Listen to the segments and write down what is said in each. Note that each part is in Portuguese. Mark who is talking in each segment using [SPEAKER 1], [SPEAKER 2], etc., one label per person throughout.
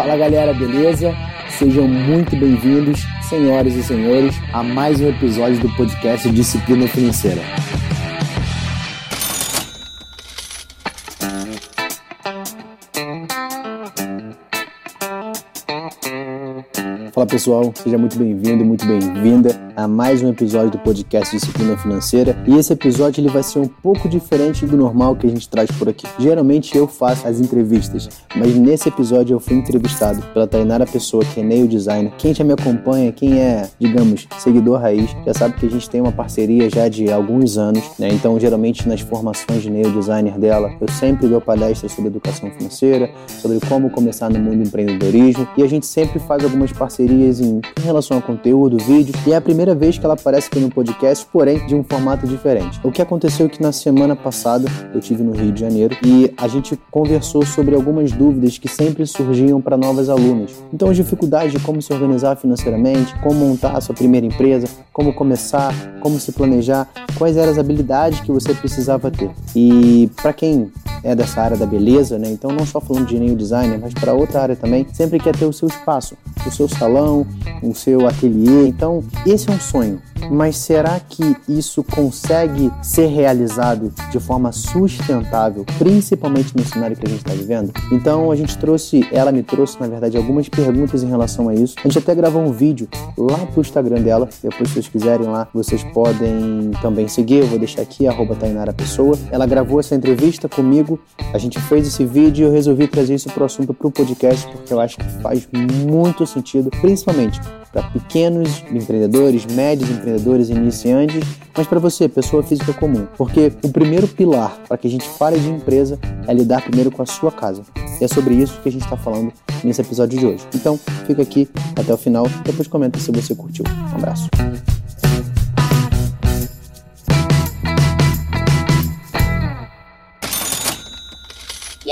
[SPEAKER 1] Fala galera, beleza? Sejam muito bem-vindos, senhoras e senhores, a mais um episódio do podcast Disciplina Financeira. Fala pessoal, seja muito bem-vindo, muito bem-vinda a mais um episódio do podcast Disciplina Financeira. E esse episódio ele vai ser um pouco diferente do normal que a gente traz por aqui. Geralmente eu faço as entrevistas, mas nesse episódio eu fui entrevistado pela Tainara Pessoa, que é nail designer. Quem já me acompanha, quem é, digamos, seguidor raiz, já sabe que a gente tem uma parceria já de alguns anos, né? Então, geralmente nas formações de nail designer dela, eu sempre dou palestras sobre educação financeira, sobre como começar no mundo do empreendedorismo, e a gente sempre faz algumas parcerias em, em relação ao conteúdo, vídeo, e é a primeira vez que ela aparece aqui no podcast, porém de um formato diferente. O que aconteceu é que na semana passada eu tive no Rio de Janeiro e a gente conversou sobre algumas dúvidas que sempre surgiam para novas alunas. Então, as dificuldades de como se organizar financeiramente, como montar a sua primeira empresa, como começar, como se planejar, quais eram as habilidades que você precisava ter. E para quem é dessa área da beleza, né? Então não só falando de nenhum designer, mas para outra área também, sempre quer ter o seu espaço, o seu salão, o seu ateliê. Então, esse é um sonho. Mas será que isso consegue ser realizado de forma sustentável, principalmente no cenário que a gente está vivendo? Então a gente trouxe, ela me trouxe, na verdade, algumas perguntas em relação a isso. A gente até gravou um vídeo lá pro Instagram dela. Depois, se vocês quiserem lá, vocês podem também seguir. Eu vou deixar aqui, arroba Tainara Pessoa. Ela gravou essa entrevista comigo. A gente fez esse vídeo e eu resolvi trazer isso pro assunto pro podcast, porque eu acho que faz muito sentido, principalmente para pequenos empreendedores, médios empreendedores, iniciantes, mas para você, pessoa física comum. Porque o primeiro pilar para que a gente fale de empresa é lidar primeiro com a sua casa. E é sobre isso que a gente está falando nesse episódio de hoje. Então, fica aqui até o final, depois comenta se você curtiu. Um abraço.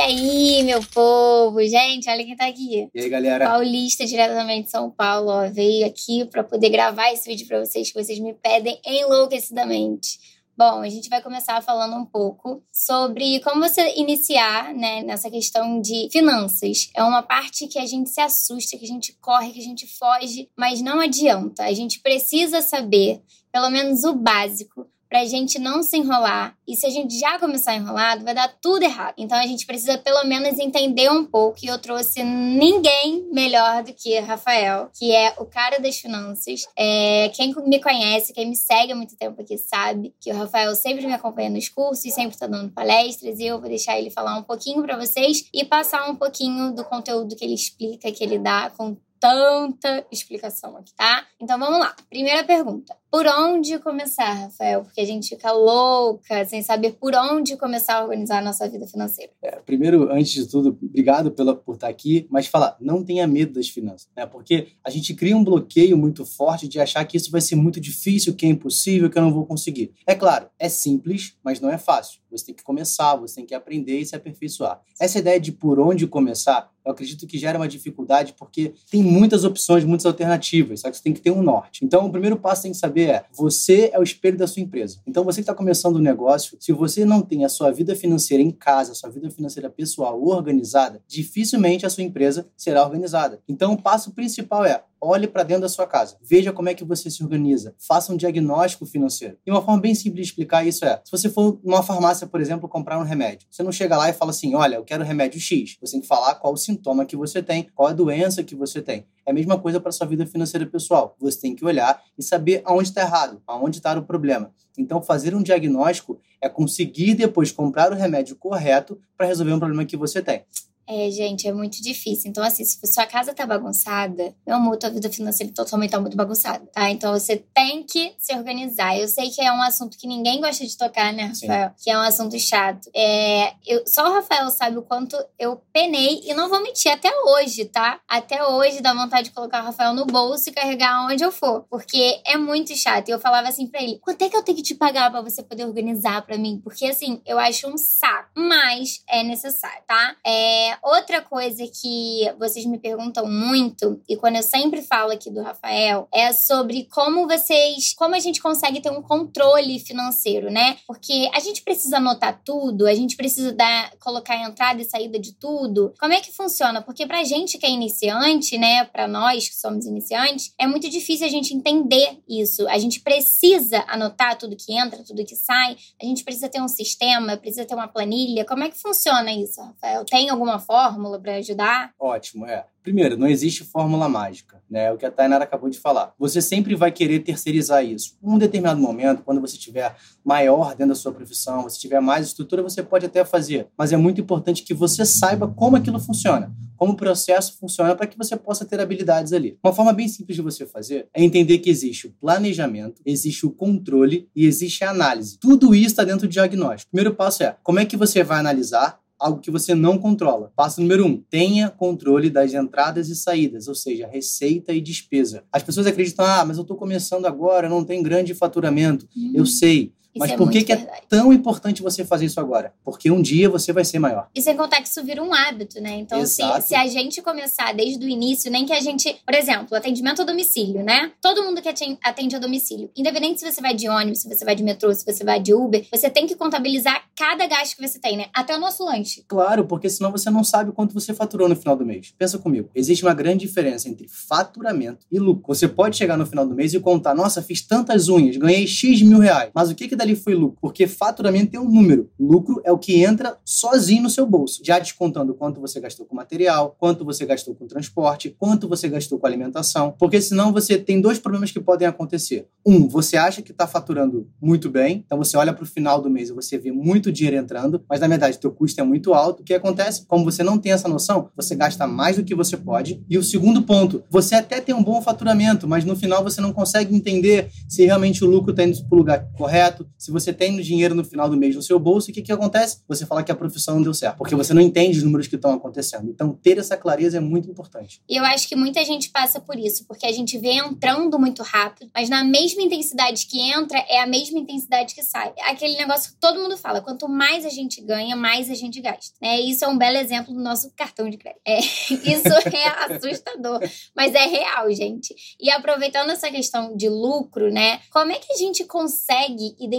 [SPEAKER 2] Aí, meu povo? Gente, olha quem tá aqui.
[SPEAKER 1] E aí, galera?
[SPEAKER 2] Paulista, diretamente de São Paulo, ó, veio aqui para poder gravar esse vídeo para vocês que vocês me pedem enlouquecidamente. Bom, a gente vai começar falando um pouco sobre como você iniciar né, nessa questão de finanças. É uma parte que a gente se assusta, que a gente corre, que a gente foge, mas não adianta. A gente precisa saber, pelo menos o básico, pra gente não se enrolar. E se a gente já começar enrolado, vai dar tudo errado. Então a gente precisa pelo menos entender um pouco. E eu trouxe ninguém melhor do que Rafael, que é o cara das finanças. É, quem me conhece, quem me segue há muito tempo aqui, sabe que o Rafael sempre me acompanha nos cursos, sempre está dando palestras. E eu vou deixar ele falar um pouquinho para vocês e passar um pouquinho do conteúdo que ele explica, que ele dá com tanta explicação aqui, tá? Então vamos lá. Primeira pergunta. Por onde começar, Rafael? Porque a gente fica louca sem saber por onde começar a organizar a nossa vida financeira.
[SPEAKER 1] É, primeiro, antes de tudo, obrigado pela, por estar aqui, mas falar, não tenha medo das finanças, né? Porque a gente cria um bloqueio muito forte de achar que isso vai ser muito difícil, que é impossível, que eu não vou conseguir. É claro, é simples, mas não é fácil. Você tem que começar, você tem que aprender e se aperfeiçoar. Essa ideia de por onde começar, eu acredito que gera uma dificuldade porque tem muitas opções, muitas alternativas, só que você tem que ter um norte. Então, o primeiro passo tem que saber é: você é o espelho da sua empresa. Então, você que está começando um negócio, se você não tem a sua vida financeira em casa, a sua vida financeira pessoal organizada, dificilmente a sua empresa será organizada. Então, o passo principal é olhe para dentro da sua casa, veja como é que você se organiza, faça um diagnóstico financeiro. E uma forma bem simples de explicar isso é: se você for numa farmácia, por exemplo, comprar um remédio, você não chega lá e fala assim, olha, eu quero remédio X. Você tem que falar qual o sintoma que você tem, qual a doença que você tem. É a mesma coisa para sua vida financeira pessoal. Você tem que olhar e saber aonde está errado, aonde está o problema. Então, fazer um diagnóstico é conseguir depois comprar o remédio correto para resolver um problema que você tem.
[SPEAKER 2] É, gente, é muito difícil. Então, assim, se sua casa tá bagunçada, meu amor, tua vida financeira totalmente tá muito bagunçada, tá? Então, você tem que se organizar. Eu sei que é um assunto que ninguém gosta de tocar, né, Rafael? Sim. Que é um assunto chato. É, eu, só o Rafael sabe o quanto eu penei, e não vou mentir, até hoje, tá? Até hoje dá vontade de colocar o Rafael no bolso e carregar onde eu for. Porque é muito chato. E eu falava assim pra ele: quanto é que eu tenho que te pagar para você poder organizar para mim? Porque, assim, eu acho um saco. Mas é necessário, tá? É, outra coisa que vocês me perguntam muito, e quando eu sempre falo aqui do Rafael, é sobre como vocês, como a gente consegue ter um controle financeiro, né? Porque a gente precisa anotar tudo, a gente precisa dar, colocar a entrada e saída de tudo. Como é que funciona? Porque pra gente que é iniciante, né, pra nós que somos iniciantes, é muito difícil a gente entender isso. A gente precisa anotar tudo que entra, tudo que sai, a gente precisa ter um sistema, precisa ter uma planilha. Como é que funciona isso, Rafael? Tem alguma fórmula para ajudar?
[SPEAKER 1] Ótimo, é. Primeiro, não existe fórmula mágica, né? É o que a Tainara acabou de falar. Você sempre vai querer terceirizar isso. Um determinado momento, quando você tiver maior dentro da sua profissão, você tiver mais estrutura, você pode até fazer. Mas é muito importante que você saiba como aquilo funciona, como o processo funciona para que você possa ter habilidades ali. Uma forma bem simples de você fazer é entender que existe o planejamento, existe o controle e existe a análise. Tudo isso está dentro do diagnóstico. O primeiro passo é como é que você vai analisar algo que você não controla. Passo número um: tenha controle das entradas e saídas, ou seja, receita e despesa. As pessoas acreditam, ah, mas eu estou começando agora, não tem grande faturamento. Eu sei. Mas é por que, que é tão importante você fazer isso agora? Porque um dia você vai ser maior.
[SPEAKER 2] E sem contar que isso vira um hábito, né? Então, se, se, a gente começar desde o início, nem que a gente. Por exemplo, atendimento a domicílio, né? Todo mundo que atende a domicílio, independente se você vai de ônibus, se você vai de metrô, se você vai de Uber, você tem que contabilizar cada gasto que você tem, né? Até o nosso lanche.
[SPEAKER 1] Claro, porque senão você não sabe quanto você faturou no final do mês. Pensa comigo. Existe uma grande diferença entre faturamento e lucro. Você pode chegar no final do mês e contar: nossa, fiz tantas unhas, ganhei X mil reais. Mas o que, que dali foi lucro? Porque faturamento tem um número. Lucro é o que entra sozinho no seu bolso, já descontando quanto você gastou com material, quanto você gastou com transporte, quanto você gastou com alimentação. Porque senão você tem dois problemas que podem acontecer. Um, você acha que está faturando muito bem, então você olha para o final do mês e você vê muito dinheiro entrando, mas na verdade teu custo é muito alto. O que acontece? Como você não tem essa noção, você gasta mais do que você pode. E o segundo ponto, você até tem um bom faturamento, mas no final você não consegue entender se realmente o lucro está indo para o lugar correto, se você tem dinheiro no final do mês no seu bolso, o que, que acontece? Você fala que a profissão não deu certo, porque você não entende os números que estão acontecendo. Então, ter essa clareza é muito importante.
[SPEAKER 2] E eu acho que muita gente passa por isso, porque a gente vê entrando muito rápido, mas na mesma intensidade que entra, é a mesma intensidade que sai. Aquele negócio que todo mundo fala: quanto mais a gente ganha, mais a gente gasta. Né? Isso é um belo exemplo do nosso cartão de crédito. É, isso é assustador, mas é real, gente. E aproveitando essa questão de lucro, né? Como é que a gente consegue identificar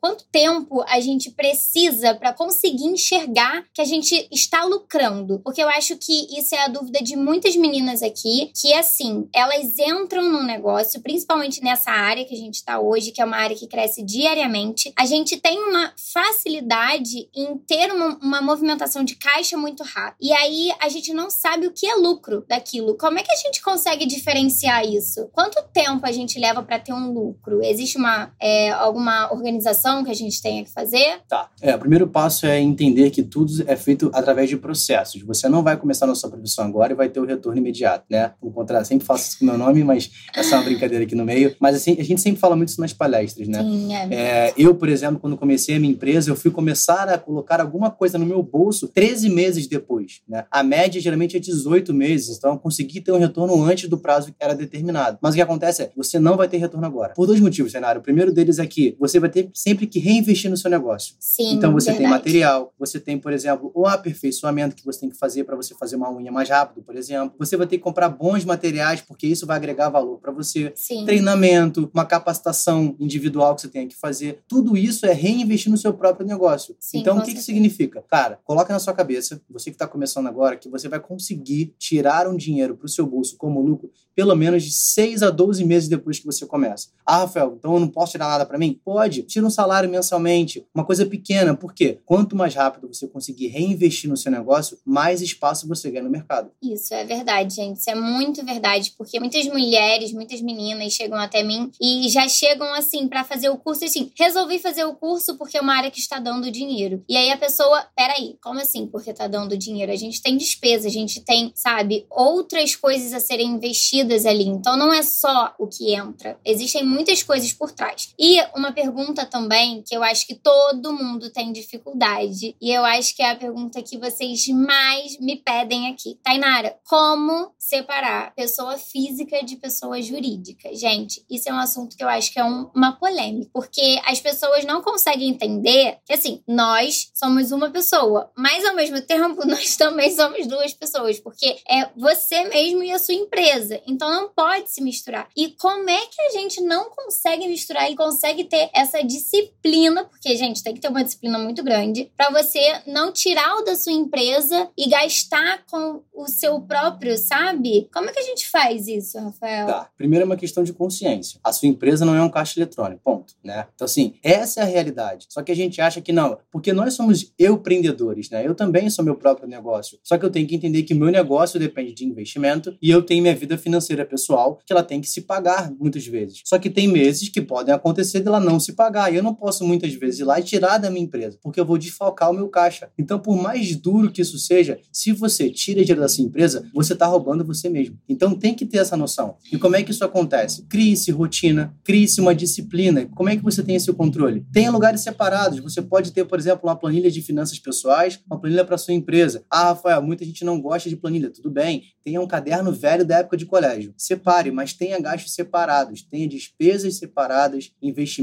[SPEAKER 2] quanto tempo a gente precisa para conseguir enxergar que a gente está lucrando? Porque eu acho que isso é a dúvida de muitas meninas aqui, que assim, elas entram no negócio, principalmente nessa área que a gente está hoje, que é uma área que cresce diariamente. A gente tem uma facilidade em ter uma, uma movimentação de caixa muito rápida. E aí a gente não sabe o que é lucro daquilo. Como é que a gente consegue diferenciar isso? Quanto tempo a gente leva para ter um lucro? Existe uma é, alguma organização que a gente tenha que fazer?
[SPEAKER 1] Tá. É, o primeiro passo é entender que tudo é feito através de processos. Você não vai começar na sua profissão agora e vai ter o retorno imediato, né? Por contrário, sempre faço isso com o meu nome, mas essa é uma brincadeira aqui no meio. Mas assim, a gente sempre fala muito isso nas palestras, né?
[SPEAKER 2] Sim, é.
[SPEAKER 1] é eu, por exemplo, quando comecei a minha empresa, eu fui começar a colocar alguma coisa no meu bolso 13 meses depois, né? A média geralmente é 18 meses, então eu consegui ter um retorno antes do prazo que era determinado. Mas o que acontece é, você não vai ter retorno agora. Por dois motivos, cenário. O primeiro deles é que você vai ter sempre que reinvestir no seu negócio.
[SPEAKER 2] Sim,
[SPEAKER 1] então você
[SPEAKER 2] verdade.
[SPEAKER 1] tem material, você tem, por exemplo, o aperfeiçoamento que você tem que fazer para você fazer uma unha mais rápido, por exemplo. Você vai ter que comprar bons materiais porque isso vai agregar valor para você.
[SPEAKER 2] Sim.
[SPEAKER 1] Treinamento, uma capacitação individual que você tem que fazer. Tudo isso é reinvestir no seu próprio negócio.
[SPEAKER 2] Sim,
[SPEAKER 1] então o que, que significa? Cara, coloca na sua cabeça, você que está começando agora, que você vai conseguir tirar um dinheiro para o seu bolso como lucro pelo menos de 6 a 12 meses depois que você começa. Ah, Rafael, então eu não posso tirar nada para mim? Pode, tira um salário mensalmente, uma coisa pequena, porque quanto mais rápido você conseguir reinvestir no seu negócio, mais espaço você ganha no mercado.
[SPEAKER 2] Isso é verdade, gente. Isso é muito verdade, porque muitas mulheres, muitas meninas chegam até mim e já chegam assim para fazer o curso assim, resolvi fazer o curso porque é uma área que está dando dinheiro. E aí a pessoa, peraí, como assim? Porque tá dando dinheiro? A gente tem despesa, a gente tem, sabe, outras coisas a serem investidas ali. Então não é só o que entra. Existem muitas coisas por trás. E uma uma pergunta também que eu acho que todo mundo tem dificuldade. E eu acho que é a pergunta que vocês mais me pedem aqui. Tainara, como separar pessoa física de pessoa jurídica? Gente, isso é um assunto que eu acho que é um, uma polêmica. Porque as pessoas não conseguem entender que, assim, nós somos uma pessoa, mas ao mesmo tempo nós também somos duas pessoas. Porque é você mesmo e a sua empresa. Então não pode se misturar. E como é que a gente não consegue misturar e consegue ter essa disciplina? Porque, gente, tem que ter uma disciplina muito grande para você não tirar o da sua empresa e gastar com o seu próprio, sabe? Como é que a gente faz isso, Rafael?
[SPEAKER 1] Tá. Primeiro é uma questão de consciência. A sua empresa não é um caixa eletrônico, ponto, né? Então, assim, essa é a realidade. Só que a gente acha que não, porque nós somos empreendedores, né? Eu também sou meu próprio negócio. Só que eu tenho que entender que meu negócio depende de investimento e eu tenho minha vida financeira pessoal que ela tem que se pagar muitas vezes. Só que tem meses que podem acontecer dela não se pagar e eu não posso muitas vezes ir lá e tirar da minha empresa, porque eu vou desfalcar o meu caixa. Então, por mais duro que isso seja, se você tira dinheiro da sua empresa, você está roubando você mesmo. Então, tem que ter essa noção. E como é que isso acontece? Crie-se rotina, crie-se uma disciplina. Como é que você tem esse controle? Tenha lugares separados. Você pode ter, por exemplo, uma planilha de finanças pessoais, uma planilha para sua empresa. Ah, Rafael, muita gente não gosta de planilha. Tudo bem. Tenha um caderno velho da época de colégio. Separe, mas tenha gastos separados. Tenha despesas separadas,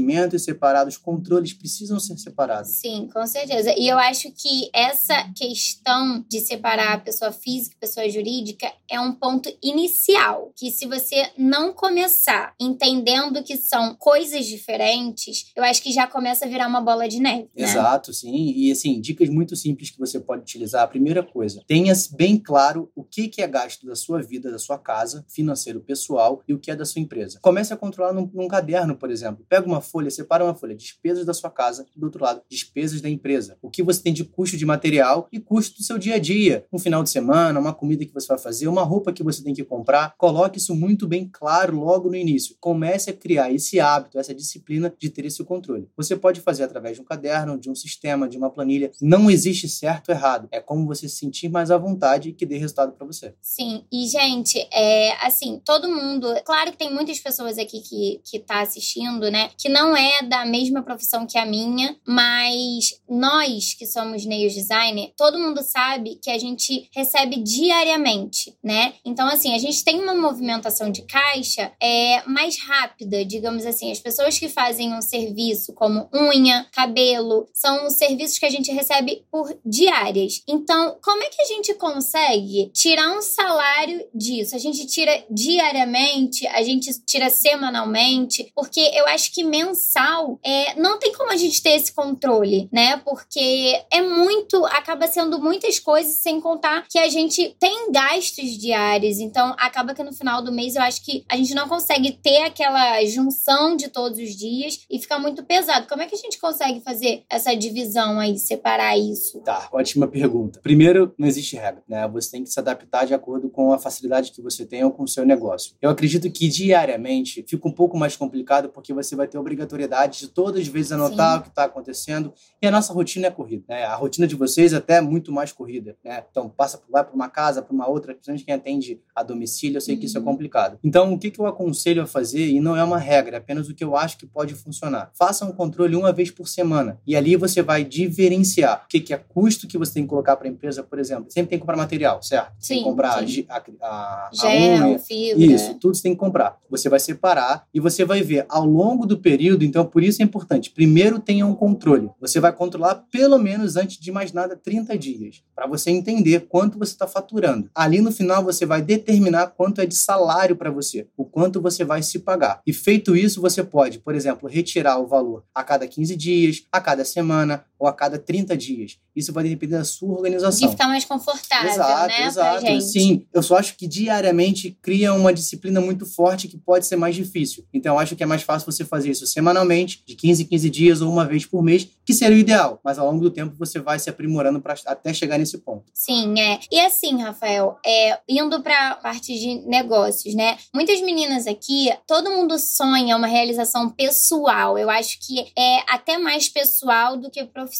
[SPEAKER 1] investimentos separados, controles precisam ser separados.
[SPEAKER 2] Sim, com certeza. E eu acho que essa questão de separar a pessoa física e pessoa jurídica é um ponto inicial. Que se você não começar entendendo que são coisas diferentes, eu acho que já começa a virar uma bola de neve.
[SPEAKER 1] Né? Exato, sim. E assim, dicas muito simples que você pode utilizar. A primeira coisa, tenha bem claro o que é gasto da sua vida, da sua casa, financeiro pessoal, e o que é da sua empresa. Comece a controlar num, num caderno, por exemplo. Pega uma folha, separa uma folha, despesas da sua casa, do outro lado, despesas da empresa. O que você tem de custo de material e custo do seu dia a dia. Um final de semana, uma comida que você vai fazer, uma roupa que você tem que comprar. Coloque isso muito bem claro logo no início. Comece a criar esse hábito, essa disciplina de ter esse controle. Você pode fazer através de um caderno, de um sistema, de uma planilha. Não existe certo ou errado. É como você se sentir mais à vontade e que dê resultado para você.
[SPEAKER 2] Sim, e gente, é assim, todo mundo. Claro que tem muitas pessoas aqui que, que tá assistindo, né? Que não é da mesma profissão que a minha, mas nós que somos nails designer, todo mundo sabe que a gente recebe diariamente, né? Então, assim, a gente tem uma movimentação de caixa é, mais rápida, digamos assim. As pessoas que fazem um serviço como unha, cabelo, são os serviços que a gente recebe por diárias. Então, como é que a gente consegue tirar um salário disso? A gente tira diariamente, a gente tira semanalmente, porque eu acho que mensal é, não tem como a gente ter esse controle, né? Porque é muito, acaba sendo muitas coisas, sem contar que a gente tem gastos diários. Então, acaba que no final do mês eu acho que a gente não consegue ter aquela junção de todos os dias e fica muito pesado. Como é que a gente consegue fazer essa divisão aí, separar isso?
[SPEAKER 1] Tá, ótima pergunta. Primeiro, não existe regra, né? Você tem que se adaptar de acordo com a facilidade que você tem ou com o seu negócio. Eu acredito que diariamente fica um pouco mais complicado porque você vai ter obrigatoriedade de todas as vezes anotar Sim. o que está acontecendo e a nossa rotina é corrida, né? A rotina de vocês é até muito mais corrida, né? Então, passa vai para uma casa, para uma outra, principalmente quem atende a domicílio, eu sei que isso é uhum. complicado. Então, o que, que eu aconselho a fazer, e não é uma regra, é apenas o que eu acho que pode funcionar. Faça um controle uma vez por semana e ali você vai diferenciar o que, que é custo que você tem que colocar para a empresa, por exemplo. Sempre tem que comprar material, certo?
[SPEAKER 2] Sim,
[SPEAKER 1] tem que comprar
[SPEAKER 2] sim.
[SPEAKER 1] a, a, a,
[SPEAKER 2] Gel,
[SPEAKER 1] unha.
[SPEAKER 2] fibra.
[SPEAKER 1] Isso, tudo você tem que comprar. Você vai separar e você vai ver ao longo do período, então por isso é importante. Primeiro tenha um controle. Você vai controlar pelo menos antes de mais nada 30 dias, para você entender quanto você está faturando. Ali no final você vai determinar quanto é de salário para você, o quanto você vai se pagar. E feito isso, você pode, por exemplo, retirar o valor a cada 15 dias, a cada semana ou a cada 30 dias. Isso vai depender da sua organização.
[SPEAKER 2] De ficar mais confortável,
[SPEAKER 1] exato,
[SPEAKER 2] né?
[SPEAKER 1] Exato, Sim, eu só acho que diariamente cria uma disciplina muito forte que pode ser mais difícil. Então, eu acho que é mais fácil você fazer isso semanalmente, de 15 em 15 dias ou uma vez por mês, que seria o ideal. Mas ao longo do tempo você vai se aprimorando pra, até chegar nesse ponto.
[SPEAKER 2] Sim, é. E assim, Rafael, é, indo para parte de negócios, né? Muitas meninas aqui, todo mundo sonha uma realização pessoal. Eu acho que é até mais pessoal do que profissional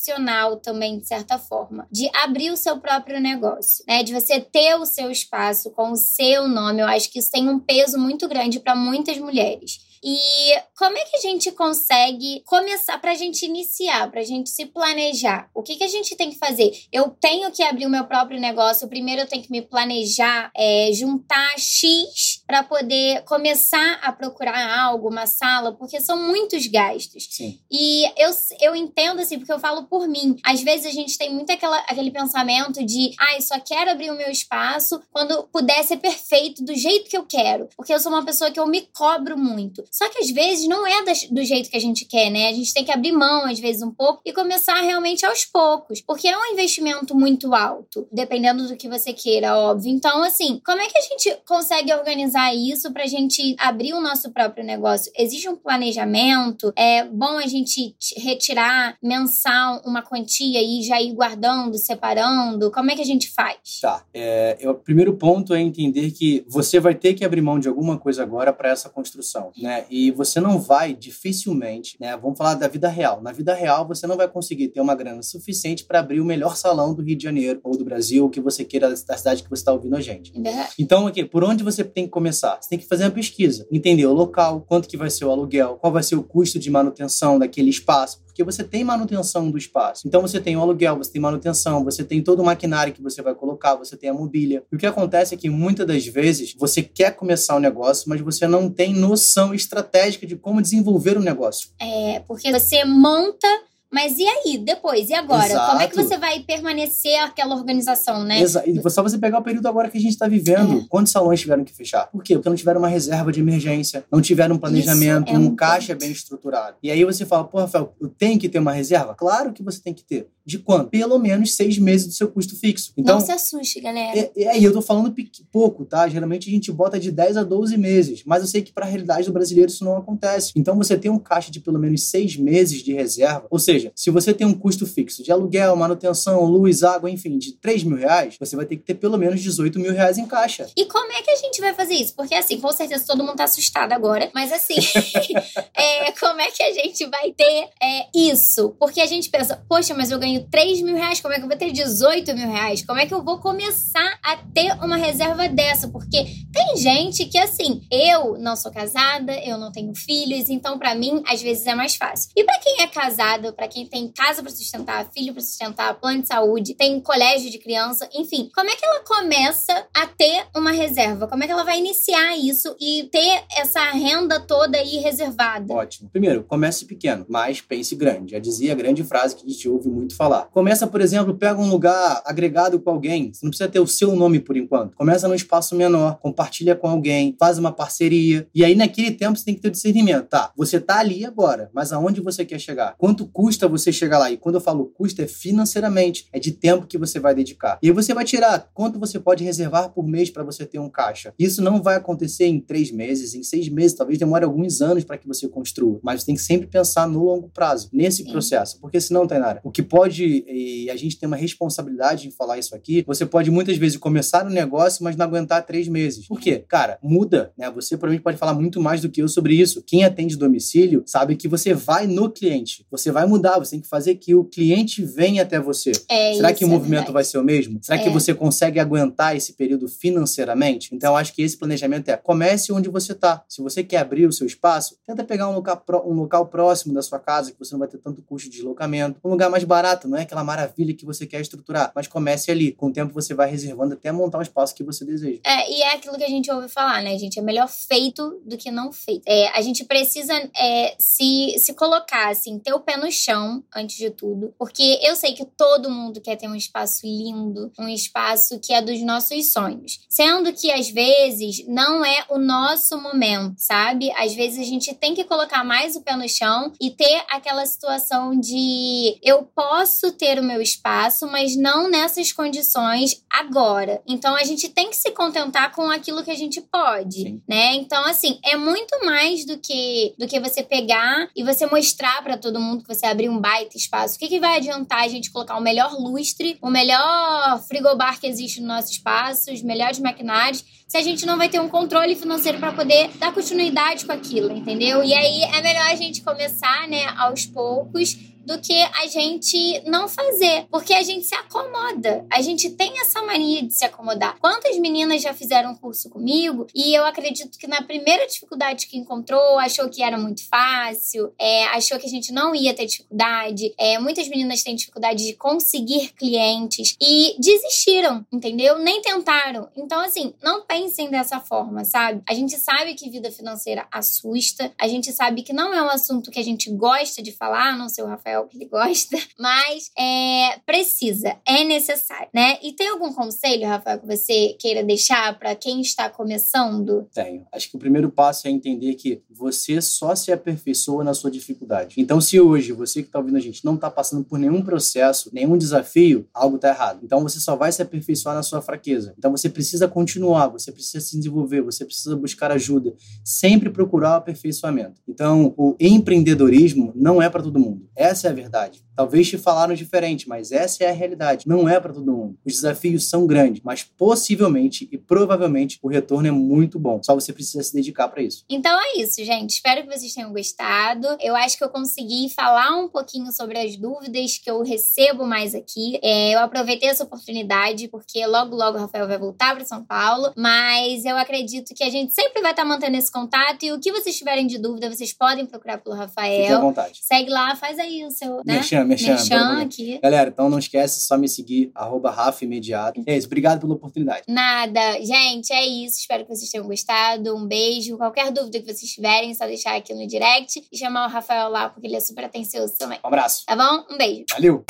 [SPEAKER 2] também, de certa forma. De abrir o seu próprio negócio, né? De você ter o seu espaço com o seu nome. Eu acho que isso tem um peso muito grande para muitas mulheres. E como é que a gente consegue começar pra gente iniciar, pra gente se planejar? O que, que a gente tem que fazer? Eu tenho que abrir o meu próprio negócio, primeiro eu tenho que me planejar, é, juntar X para poder começar a procurar algo, uma sala, porque são muitos gastos.
[SPEAKER 1] Sim.
[SPEAKER 2] E eu, eu entendo assim, porque eu falo por mim. Às vezes a gente tem muito aquela, aquele pensamento de, ai, ah, só quero abrir o meu espaço quando puder ser perfeito do jeito que eu quero. Porque eu sou uma pessoa que eu me cobro muito. Só que às vezes não é do jeito que a gente quer, né? A gente tem que abrir mão, às vezes, um pouco e começar realmente aos poucos. Porque é um investimento muito alto, dependendo do que você queira, óbvio. Então, assim, como é que a gente consegue organizar isso pra gente abrir o nosso próprio negócio? Existe um planejamento? É bom a gente retirar mensal uma quantia e já ir guardando, separando? Como é que a gente faz?
[SPEAKER 1] Tá. É, o primeiro ponto é entender que você vai ter que abrir mão de alguma coisa agora para essa construção, né? E você não vai dificilmente, né? Vamos falar da vida real. Na vida real, você não vai conseguir ter uma grana suficiente para abrir o melhor salão do Rio de Janeiro ou do Brasil, o que você queira da cidade que você está ouvindo a gente.
[SPEAKER 2] É
[SPEAKER 1] então, aqui, por onde você tem que começar? Você tem que fazer uma pesquisa, entender o local, quanto que vai ser o aluguel, qual vai ser o custo de manutenção daquele espaço, porque você tem manutenção do espaço. Então você tem o aluguel, você tem manutenção, você tem todo o maquinário que você vai colocar, você tem a mobília. E o que acontece é que muitas das vezes você quer começar o um negócio, mas você não tem noção estratégica de como desenvolver o um negócio.
[SPEAKER 2] É, porque você monta mas e aí, depois? E agora?
[SPEAKER 1] Exato.
[SPEAKER 2] Como é que você vai permanecer aquela organização, né?
[SPEAKER 1] Exato. E só você pegar o período agora que a gente está vivendo. É. Quantos salões tiveram que fechar? Por quê? Porque não tiveram uma reserva de emergência, não tiveram um planejamento, é um, um caixa bem estruturado. E aí você fala, pô, Rafael, eu tenho que ter uma reserva? Claro que você tem que ter. De quanto? Pelo menos seis meses do seu custo fixo. Então,
[SPEAKER 2] não se assuste, galera.
[SPEAKER 1] É, é, eu tô falando pouco, tá? Geralmente a gente bota de 10 a 12 meses. Mas eu sei que para a realidade do brasileiro isso não acontece. Então você tem um caixa de pelo menos seis meses de reserva. Ou seja, se você tem um custo fixo de aluguel, manutenção, luz, água, enfim, de 3 mil reais, você vai ter que ter pelo menos 18 mil reais em caixa.
[SPEAKER 2] E como é que a gente vai fazer isso? Porque, assim, com certeza todo mundo tá assustado agora, mas assim, é, como é que a gente vai ter é, isso? Porque a gente pensa, poxa, mas eu ganho 3 mil reais, como é que eu vou ter 18 mil reais? Como é que eu vou começar a ter uma reserva dessa? Porque tem gente que, assim, eu não sou casada, eu não tenho filhos, então para mim, às vezes é mais fácil. E para quem é casado, para quem tem casa para sustentar, filho para sustentar, plano de saúde, tem colégio de criança, enfim. Como é que ela começa a ter uma reserva? Como é que ela vai iniciar isso e ter essa renda toda aí reservada?
[SPEAKER 1] Ótimo. Primeiro, comece pequeno, mas pense grande. Já dizia a grande frase que a gente ouve muito falar. Começa, por exemplo, pega um lugar agregado com alguém. Você não precisa ter o seu nome por enquanto. Começa num espaço menor, compartilha com alguém, faz uma parceria. E aí, naquele tempo, você tem que ter discernimento. Tá, você tá ali agora, mas aonde você quer chegar? Quanto custa você chegar lá? E quando eu falo custo, é financeiramente, é de tempo que você vai dedicar. E aí você vai tirar quanto você pode reservar por mês para você ter um caixa. Isso não vai acontecer em três meses, em seis meses, talvez demore alguns anos para que você construa. Mas você tem que sempre pensar no longo prazo, nesse Sim. processo. Porque senão, Tainara, o que pode, e a gente tem uma responsabilidade em falar isso aqui, você pode muitas vezes começar um negócio, mas não aguentar três meses. Por quê? Cara, muda, né? Você provavelmente pode falar muito mais do que eu sobre isso. Quem atende domicílio sabe que você vai no cliente. Você vai mudar, você tem que fazer que o cliente venha até você.
[SPEAKER 2] É,
[SPEAKER 1] Será que o
[SPEAKER 2] é
[SPEAKER 1] movimento
[SPEAKER 2] verdade.
[SPEAKER 1] vai ser o mesmo? Será é. que você consegue aguentar esse período financeiramente? Então, acho que esse planejamento é comece onde você está. Se você quer abrir o seu espaço, tenta pegar um local, um local próximo da sua casa, que você não vai ter tanto custo de deslocamento. Um lugar mais barato, não é aquela maravilha que você quer estruturar, mas comece ali. Com o tempo você vai reservando até montar o espaço que você deseja.
[SPEAKER 2] É, e é aquilo que a gente ouve falar, né, gente? É melhor feito do que não feito. É, a gente precisa é, se, se colocar, assim, ter o pé no chão, antes de tudo, porque eu sei que todo mundo quer ter um espaço lindo, um espaço que é dos nossos sonhos. Sendo que às vezes não é o nosso momento, sabe? Às vezes a gente tem que colocar mais o pé no chão e ter aquela situação de eu posso ter o meu espaço, mas não nessas condições agora. Então a gente tem que se contentar com aquilo que a gente pode,
[SPEAKER 1] Sim.
[SPEAKER 2] né? Então assim, é muito mais do que do que você pegar e você mostrar para todo mundo que você abriu um baita espaço. O que, que vai adiantar a gente colocar o melhor lustre, o melhor frigobar que existe no nosso espaço, os melhores maquinários, se a gente não vai ter um controle financeiro para poder dar continuidade com aquilo, entendeu? E aí é melhor a gente começar, né, aos poucos do que a gente não fazer, porque a gente se acomoda. A gente tem essa mania de se acomodar. Quantas meninas já fizeram curso comigo e eu acredito que na primeira dificuldade que encontrou, achou que era muito fácil, é, achou que a gente não ia ter dificuldade. É, muitas meninas têm dificuldade de conseguir clientes e desistiram, entendeu? Nem tentaram. Então, assim, não pensem dessa forma, sabe? A gente sabe que vida financeira assusta, a gente sabe que não é um assunto que a gente gosta de falar, não sei o Rafael que ele gosta, mas é, precisa, é necessário, né? E tem algum conselho, Rafael, que você queira deixar para quem está começando?
[SPEAKER 3] Tenho. Acho que o primeiro passo é entender que você só se aperfeiçoa na sua dificuldade. Então, se hoje você que está ouvindo a gente não está passando por nenhum processo, nenhum desafio, algo está errado. Então, você só vai se aperfeiçoar na sua fraqueza. Então, você precisa continuar, você precisa se desenvolver, você precisa buscar ajuda, sempre procurar o aperfeiçoamento. Então, o empreendedorismo não é para todo mundo. Essa é a verdade. Talvez te falaram diferente, mas essa é a realidade. Não é para todo mundo. Os desafios são grandes, mas possivelmente e provavelmente o retorno é muito bom. Só você precisa se dedicar para isso.
[SPEAKER 2] Então é isso, gente. Espero que vocês tenham gostado. Eu acho que eu consegui falar um pouquinho sobre as dúvidas que eu recebo mais aqui. É, eu aproveitei essa oportunidade porque logo, logo o Rafael vai voltar para São Paulo. Mas eu acredito que a gente sempre vai estar mantendo esse contato. E o que vocês tiverem de dúvida, vocês podem procurar pelo Rafael.
[SPEAKER 3] Fique à vontade.
[SPEAKER 2] Segue lá, faz aí o seu. Né? Merchan aqui.
[SPEAKER 3] Galera, então não esquece, só me seguir, arroba Rafa Imediato. É isso, obrigado pela oportunidade.
[SPEAKER 2] Nada. Gente, é isso. Espero que vocês tenham gostado. Um beijo. Qualquer dúvida que vocês tiverem, é só deixar aqui no direct e chamar o Rafael lá, porque ele é super atencioso também.
[SPEAKER 3] Um abraço.
[SPEAKER 2] Tá bom? Um beijo.
[SPEAKER 3] Valeu!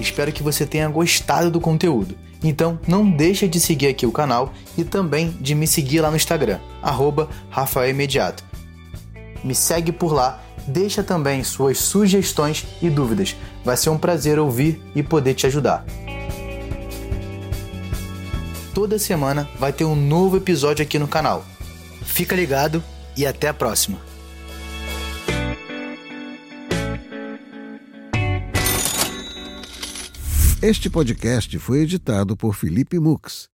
[SPEAKER 1] Espero que você tenha gostado do conteúdo. Então não deixa de seguir aqui o canal e também de me seguir lá no Instagram, arroba Rafael Imediato. Me segue por lá, deixa também suas sugestões e dúvidas. Vai ser um prazer ouvir e poder te ajudar. Toda semana vai ter um novo episódio aqui no canal. Fica ligado e até a próxima!
[SPEAKER 4] Este podcast foi editado por Felipe Mux.